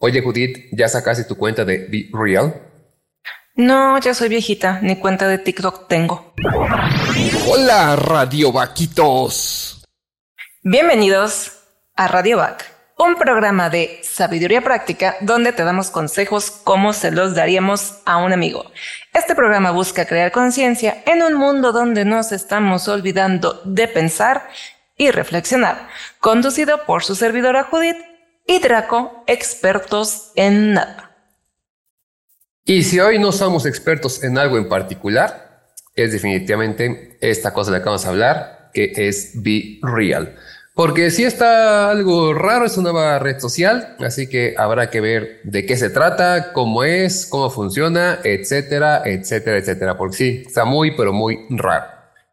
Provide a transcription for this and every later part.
Oye, Judith, ¿ya sacaste tu cuenta de Be Real? No, ya soy viejita, ni cuenta de TikTok tengo. Hola, Radio Vaquitos. Bienvenidos a Radio Vac, un programa de sabiduría práctica donde te damos consejos como se los daríamos a un amigo. Este programa busca crear conciencia en un mundo donde nos estamos olvidando de pensar y reflexionar, conducido por su servidora Judith y Draco, expertos en nada. Y si hoy no somos expertos en algo en particular, es definitivamente esta cosa de la que vamos a hablar, que es Be Real. Porque si está algo raro, es una nueva red social, así que habrá que ver de qué se trata, cómo es, cómo funciona, etcétera, etcétera, etcétera. Porque sí, está muy, pero muy raro.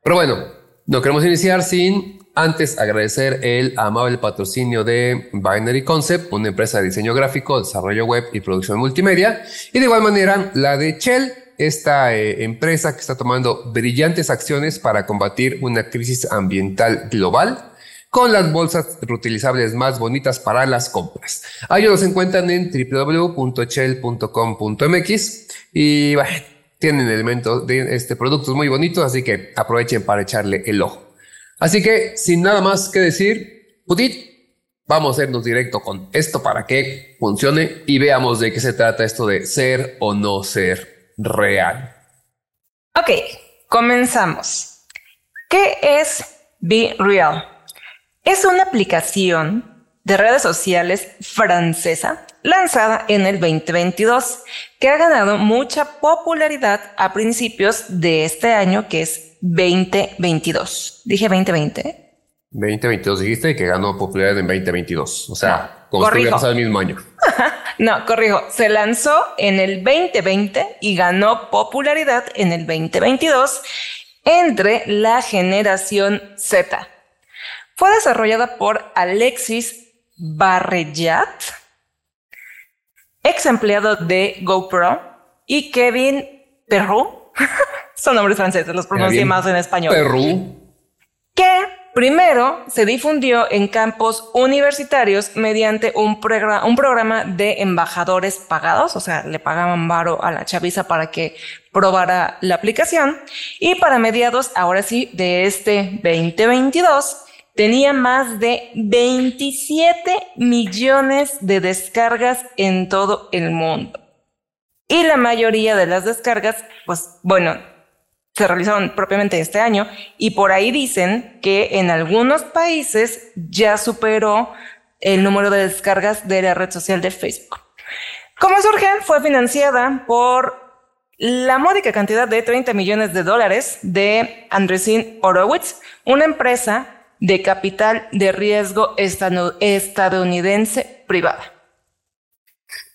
Pero bueno, no queremos iniciar sin antes, agradecer el amable patrocinio de Binary Concept, una empresa de diseño gráfico, desarrollo web y producción multimedia. Y de igual manera, la de Shell, esta eh, empresa que está tomando brillantes acciones para combatir una crisis ambiental global con las bolsas reutilizables más bonitas para las compras. Ellos los encuentran en www.shell.com.mx y tienen elementos de este productos muy bonitos, así que aprovechen para echarle el ojo. Así que, sin nada más que decir, Judith, vamos a irnos directo con esto para que funcione y veamos de qué se trata esto de ser o no ser real. Ok, comenzamos. ¿Qué es Be Real? Es una aplicación de redes sociales francesa lanzada en el 2022 que ha ganado mucha popularidad a principios de este año que es 2022. ¿Dije 2020? 2022 dijiste que ganó popularidad en 2022. O sea, como si el mismo año. no, corrijo. Se lanzó en el 2020 y ganó popularidad en el 2022 entre la generación Z. Fue desarrollada por Alexis Barrellat, ex empleado de GoPro, y Kevin Perrault, son nombres franceses, los pronuncié más en español. Perú. Que primero se difundió en campos universitarios mediante un, un programa de embajadores pagados, o sea, le pagaban varo a la chaviza para que probara la aplicación. Y para mediados, ahora sí, de este 2022, tenía más de 27 millones de descargas en todo el mundo. Y la mayoría de las descargas, pues bueno, se realizaron propiamente este año y por ahí dicen que en algunos países ya superó el número de descargas de la red social de Facebook. Como surge, fue financiada por la módica cantidad de 30 millones de dólares de Andresin Horowitz, una empresa de capital de riesgo estadounidense privada.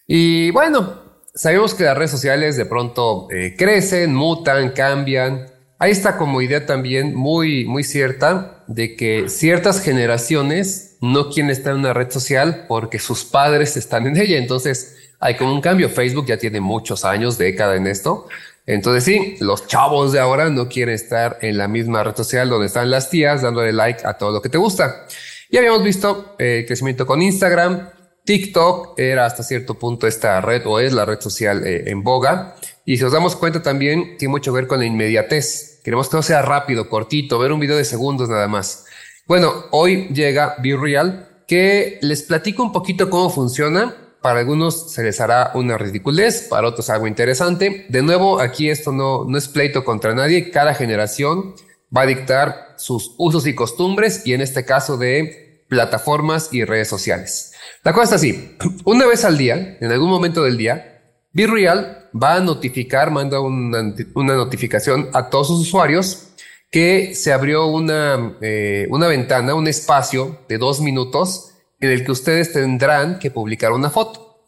Y bueno, sabemos que las redes sociales de pronto eh, crecen, mutan, cambian. Hay esta como idea también muy, muy cierta de que ciertas generaciones no quieren estar en una red social porque sus padres están en ella. Entonces hay como un cambio. Facebook ya tiene muchos años, década en esto. Entonces sí, los chavos de ahora no quieren estar en la misma red social donde están las tías dándole like a todo lo que te gusta. Ya habíamos visto el eh, crecimiento con Instagram, TikTok era hasta cierto punto esta red o es la red social eh, en boga. Y si os damos cuenta también tiene mucho que ver con la inmediatez. Queremos que todo sea rápido, cortito, ver un video de segundos nada más. Bueno, hoy llega Be Real, que les platico un poquito cómo funciona. Para algunos se les hará una ridiculez, para otros algo interesante. De nuevo, aquí esto no, no es pleito contra nadie. Cada generación va a dictar sus usos y costumbres y en este caso de plataformas y redes sociales. La cosa es así. Una vez al día, en algún momento del día, BeReal va a notificar, manda una, notificación a todos sus usuarios que se abrió una, eh, una ventana, un espacio de dos minutos en el que ustedes tendrán que publicar una foto.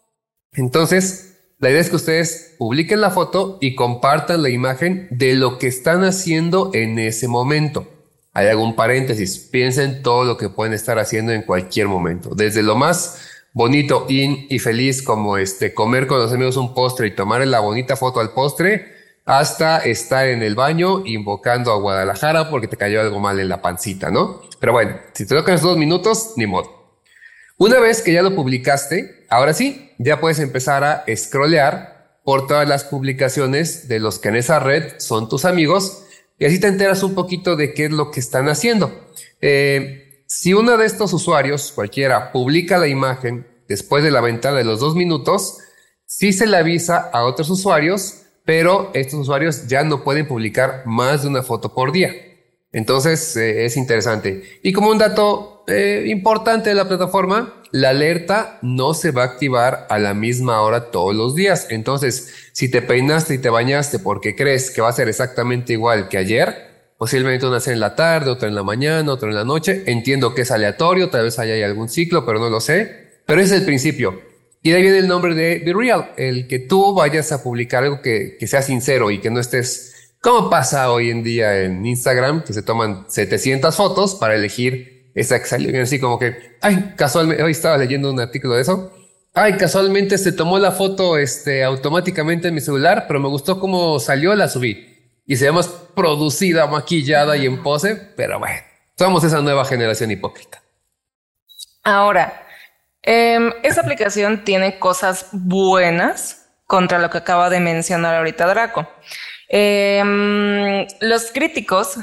Entonces, la idea es que ustedes publiquen la foto y compartan la imagen de lo que están haciendo en ese momento. Hay algún paréntesis, piensen todo lo que pueden estar haciendo en cualquier momento, desde lo más bonito, in y feliz como este comer con los amigos un postre y tomar la bonita foto al postre, hasta estar en el baño invocando a Guadalajara porque te cayó algo mal en la pancita, ¿no? Pero bueno, si te tocan esos dos minutos, ni modo. Una vez que ya lo publicaste, ahora sí, ya puedes empezar a scrollear por todas las publicaciones de los que en esa red son tus amigos y así te enteras un poquito de qué es lo que están haciendo. Eh, si uno de estos usuarios, cualquiera, publica la imagen después de la ventana de los dos minutos, sí se le avisa a otros usuarios, pero estos usuarios ya no pueden publicar más de una foto por día. Entonces eh, es interesante. Y como un dato eh, importante de la plataforma, la alerta no se va a activar a la misma hora todos los días. Entonces, si te peinaste y te bañaste porque crees que va a ser exactamente igual que ayer, posiblemente una sea en la tarde, otra en la mañana, otra en la noche. Entiendo que es aleatorio, tal vez haya algún ciclo, pero no lo sé. Pero es el principio. Y de ahí viene el nombre de Be Real, el que tú vayas a publicar algo que, que sea sincero y que no estés como pasa hoy en día en Instagram, que se toman 700 fotos para elegir esa que salió así como que, ay, casualmente, hoy estaba leyendo un artículo de eso. Ay, casualmente se tomó la foto este, automáticamente en mi celular, pero me gustó cómo salió, la subí. Y se más producida, maquillada y en pose, pero bueno, somos esa nueva generación hipócrita. Ahora, eh, esta aplicación tiene cosas buenas contra lo que acaba de mencionar ahorita Draco. Em, los críticos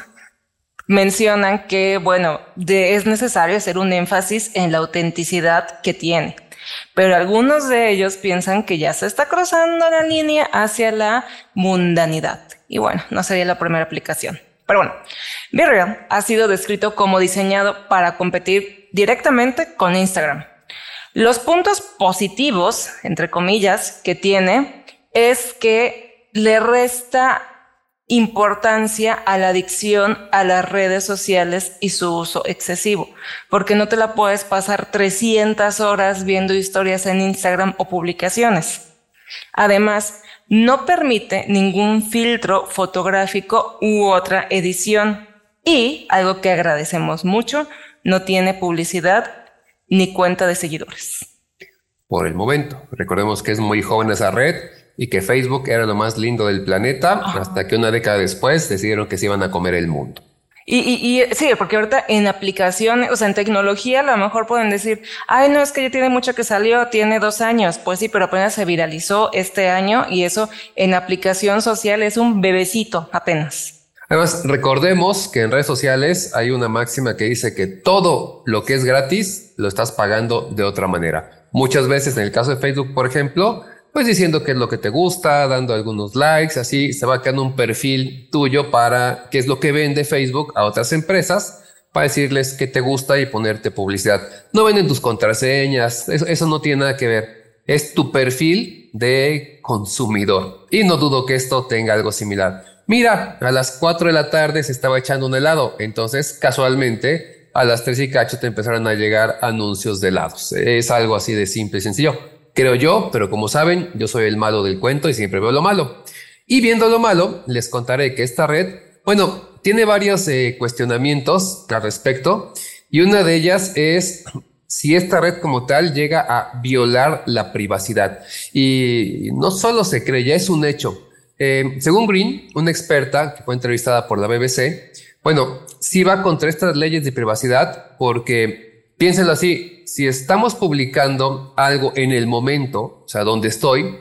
mencionan que, bueno, es necesario hacer un énfasis en la autenticidad que tiene, pero algunos de ellos piensan que ya se está cruzando la línea hacia la mundanidad. Y bueno, no sería la primera aplicación. Pero bueno, Virreal ha sido descrito como diseñado para competir directamente con Instagram. Los puntos positivos, entre comillas, que tiene es que le resta importancia a la adicción a las redes sociales y su uso excesivo, porque no te la puedes pasar 300 horas viendo historias en Instagram o publicaciones. Además, no permite ningún filtro fotográfico u otra edición y, algo que agradecemos mucho, no tiene publicidad ni cuenta de seguidores. Por el momento, recordemos que es muy joven esa red, y que Facebook era lo más lindo del planeta hasta que una década después decidieron que se iban a comer el mundo. Y, y, y, sí, porque ahorita en aplicaciones, o sea, en tecnología, a lo mejor pueden decir, ay, no, es que ya tiene mucho que salió, tiene dos años. Pues sí, pero apenas se viralizó este año y eso en aplicación social es un bebecito apenas. Además, recordemos que en redes sociales hay una máxima que dice que todo lo que es gratis lo estás pagando de otra manera. Muchas veces, en el caso de Facebook, por ejemplo, pues diciendo qué es lo que te gusta, dando algunos likes, así se va creando un perfil tuyo para qué es lo que vende Facebook a otras empresas para decirles que te gusta y ponerte publicidad. No venden tus contraseñas, eso, eso no tiene nada que ver. Es tu perfil de consumidor. Y no dudo que esto tenga algo similar. Mira, a las 4 de la tarde se estaba echando un helado, entonces casualmente a las 3 y cacho te empezaron a llegar anuncios de helados. Es algo así de simple y sencillo creo yo, pero como saben, yo soy el malo del cuento y siempre veo lo malo. Y viendo lo malo, les contaré que esta red, bueno, tiene varios eh, cuestionamientos al respecto y una de ellas es si esta red como tal llega a violar la privacidad. Y no solo se cree, ya es un hecho. Eh, según Green, una experta que fue entrevistada por la BBC, bueno, sí va contra estas leyes de privacidad porque, piénsenlo así, si estamos publicando algo en el momento, o sea, donde estoy,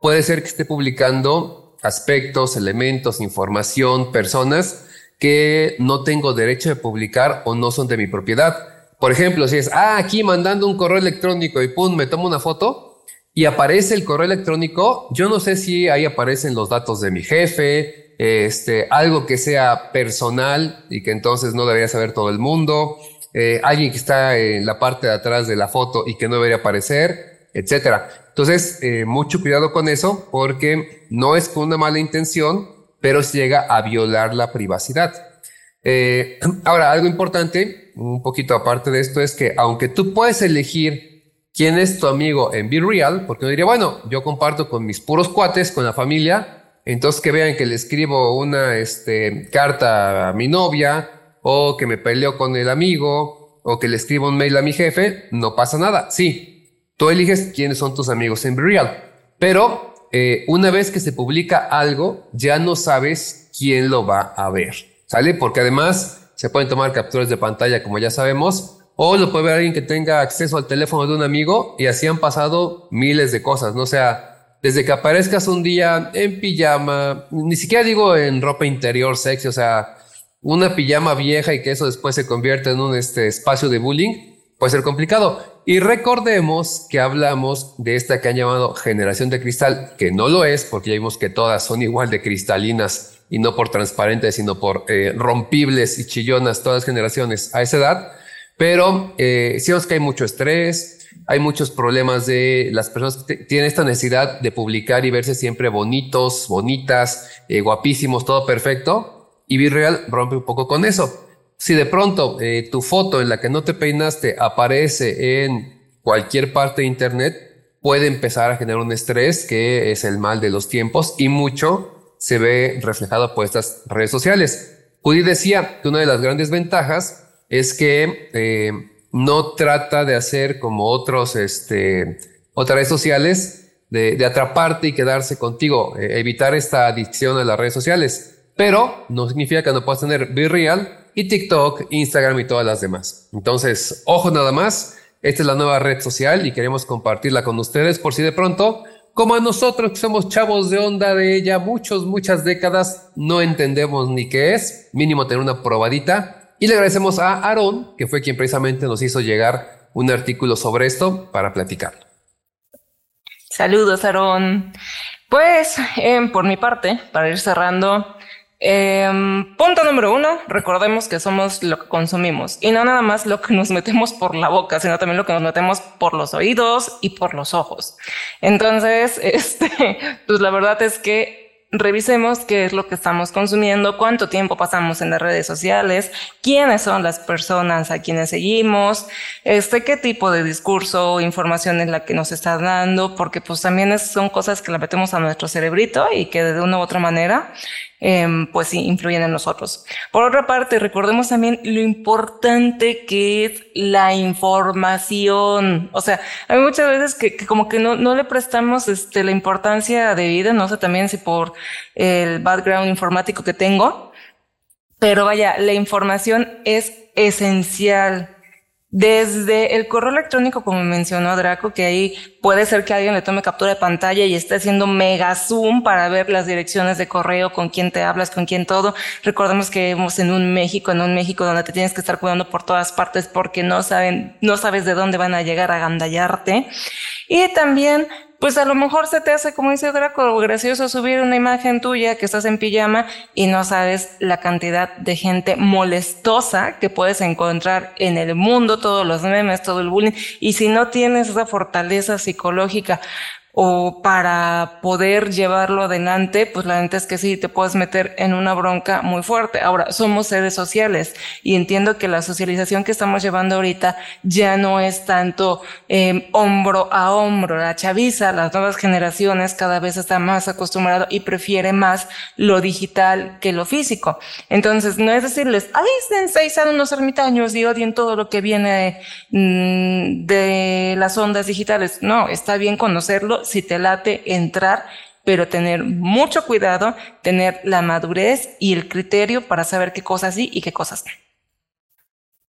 puede ser que esté publicando aspectos, elementos, información, personas que no tengo derecho de publicar o no son de mi propiedad. Por ejemplo, si es, ah, aquí mandando un correo electrónico y pum, me tomo una foto y aparece el correo electrónico, yo no sé si ahí aparecen los datos de mi jefe, este, algo que sea personal y que entonces no debería saber todo el mundo eh, alguien que está en la parte de atrás de la foto y que no debería aparecer, etcétera. Entonces, eh, mucho cuidado con eso porque no es con una mala intención, pero se llega a violar la privacidad. Eh, ahora, algo importante, un poquito aparte de esto, es que aunque tú puedes elegir quién es tu amigo en Be Real, porque uno diría, bueno, yo comparto con mis puros cuates, con la familia, entonces que vean que le escribo una este, carta a mi novia, o que me peleo con el amigo, o que le escribo un mail a mi jefe, no pasa nada. Sí, tú eliges quiénes son tus amigos en Real, pero eh, una vez que se publica algo, ya no sabes quién lo va a ver, ¿sale? Porque además se pueden tomar capturas de pantalla, como ya sabemos, o lo puede ver alguien que tenga acceso al teléfono de un amigo y así han pasado miles de cosas, ¿no? Sea, desde que aparezcas un día en pijama, ni siquiera digo en ropa interior sexy, o sea, una pijama vieja y que eso después se convierte en un este, espacio de bullying, puede ser complicado. Y recordemos que hablamos de esta que han llamado generación de cristal, que no lo es, porque ya vimos que todas son igual de cristalinas y no por transparentes, sino por eh, rompibles y chillonas todas generaciones a esa edad. Pero eh, sí vemos que hay mucho estrés, hay muchos problemas de las personas que tienen esta necesidad de publicar y verse siempre bonitos, bonitas, eh, guapísimos, todo perfecto. Y Virreal rompe un poco con eso si de pronto eh, tu foto en la que no te peinaste aparece en cualquier parte de Internet, puede empezar a generar un estrés que es el mal de los tiempos y mucho se ve reflejado por estas redes sociales. Judy decía que una de las grandes ventajas es que eh, no trata de hacer como otros, este, otras redes sociales, de, atraparte y quedarse contigo, eh, evitar esta adicción a las redes sociales. Pero no significa que no puedas tener Be y TikTok, Instagram y todas las demás. Entonces, ojo nada más, esta es la nueva red social y queremos compartirla con ustedes por si de pronto, como a nosotros que somos chavos de onda de ella muchos, muchas décadas, no entendemos ni qué es, mínimo tener una probadita. Y le agradecemos a Aaron, que fue quien precisamente nos hizo llegar un artículo sobre esto para platicarlo. Saludos, Aaron. Pues, em, por mi parte, para ir cerrando, Em, punto número uno, recordemos que somos lo que consumimos y no nada más lo que nos metemos por la boca, sino también lo que nos metemos por los oídos y por los ojos. Entonces, este, pues la verdad es que revisemos qué es lo que estamos consumiendo, cuánto tiempo pasamos en las redes sociales, quiénes son las personas a quienes seguimos, este, qué tipo de discurso o información es la que nos está dando, porque pues también son cosas que la metemos a nuestro cerebrito y que de una u otra manera Em, pues sí, influyen en nosotros. Por otra parte, recordemos también lo importante que es la información. O sea, hay muchas veces que, como que no, no, le prestamos este, la importancia de vida, no sé también si por el background informático que tengo, pero vaya, la información es esencial. Desde el correo electrónico, como mencionó Draco, que ahí puede ser que alguien le tome captura de pantalla y esté haciendo mega zoom para ver las direcciones de correo, con quién te hablas, con quién todo. Recordemos que vivimos en un México, en un México donde te tienes que estar cuidando por todas partes porque no saben, no sabes de dónde van a llegar a gandallarte. Y también pues a lo mejor se te hace, como dice Draco, gracioso subir una imagen tuya que estás en pijama y no sabes la cantidad de gente molestosa que puedes encontrar en el mundo, todos los memes, todo el bullying. Y si no tienes esa fortaleza psicológica o para poder llevarlo adelante, pues la neta es que sí, te puedes meter en una bronca muy fuerte. Ahora, somos seres sociales y entiendo que la socialización que estamos llevando ahorita ya no es tanto eh, hombro a hombro. La chaviza, las nuevas generaciones cada vez está más acostumbrado y prefiere más lo digital que lo físico. Entonces, no es decirles, ay, seis sean unos ermitaños y odien todo lo que viene mm, de las ondas digitales. No, está bien conocerlo si te late entrar, pero tener mucho cuidado, tener la madurez y el criterio para saber qué cosas sí y qué cosas no.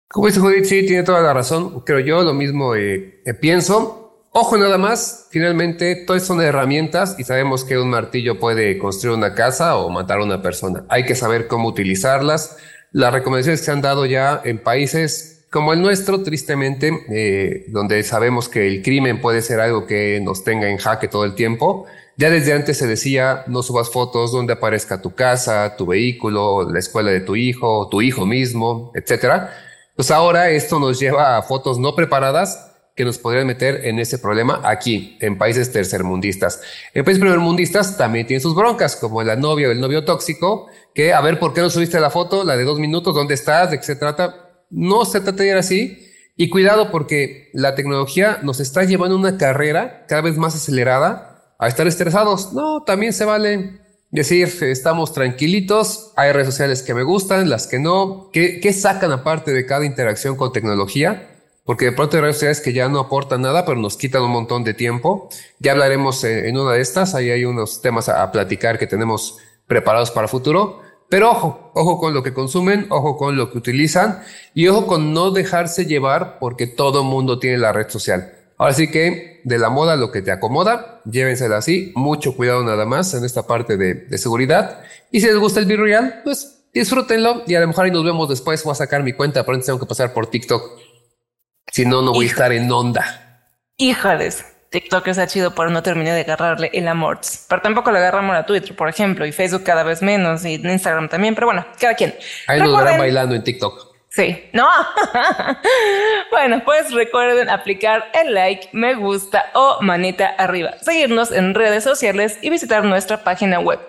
Como dice Judith, sí, tiene toda la razón. Creo yo lo mismo eh, pienso. Ojo nada más, finalmente, todas son herramientas y sabemos que un martillo puede construir una casa o matar a una persona. Hay que saber cómo utilizarlas. Las recomendaciones que se han dado ya en países como el nuestro, tristemente, eh, donde sabemos que el crimen puede ser algo que nos tenga en jaque todo el tiempo, ya desde antes se decía, no subas fotos donde aparezca tu casa, tu vehículo, la escuela de tu hijo, tu hijo mismo, etcétera. Pues ahora esto nos lleva a fotos no preparadas que nos podrían meter en ese problema aquí, en países tercermundistas. En países primermundistas también tienen sus broncas, como la novia o el novio tóxico, que a ver, ¿por qué no subiste la foto? La de dos minutos, ¿dónde estás? ¿De qué se trata? No se trata de ir así. Y cuidado porque la tecnología nos está llevando una carrera cada vez más acelerada a estar estresados. No, también se vale decir, estamos tranquilitos, hay redes sociales que me gustan, las que no. ¿Qué, sacan aparte de cada interacción con tecnología? Porque de pronto hay redes sociales que ya no aportan nada, pero nos quitan un montón de tiempo. Ya hablaremos en una de estas, ahí hay unos temas a platicar que tenemos preparados para el futuro. Pero ojo, ojo con lo que consumen, ojo con lo que utilizan y ojo con no dejarse llevar porque todo mundo tiene la red social. Ahora sí que de la moda lo que te acomoda, llévensela así, mucho cuidado nada más en esta parte de, seguridad. Y si les gusta el B-Real, pues disfrútenlo y a lo mejor ahí nos vemos después. Voy a sacar mi cuenta, pero antes tengo que pasar por TikTok. Si no, no voy a estar en onda. Híjales. TikTok está chido, pero no terminé de agarrarle el amor. Pero tampoco le agarramos a Twitter, por ejemplo, y Facebook cada vez menos, y Instagram también, pero bueno, cada quien. Ahí nos verán bailando en TikTok. Sí, no. bueno, pues recuerden aplicar el like, me gusta o manita arriba, seguirnos en redes sociales y visitar nuestra página web.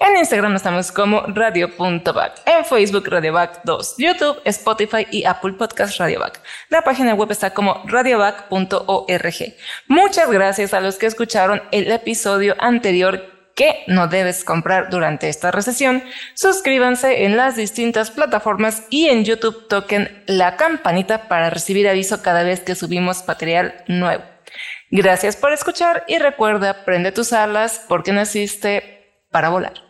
En Instagram estamos como radio.back, en Facebook radioback 2, YouTube, Spotify y Apple Podcast Radioback. La página web está como radioback.org. Muchas gracias a los que escucharon el episodio anterior que no debes comprar durante esta recesión, suscríbanse en las distintas plataformas y en YouTube toquen la campanita para recibir aviso cada vez que subimos material nuevo. Gracias por escuchar y recuerda, prende tus alas porque naciste para volar.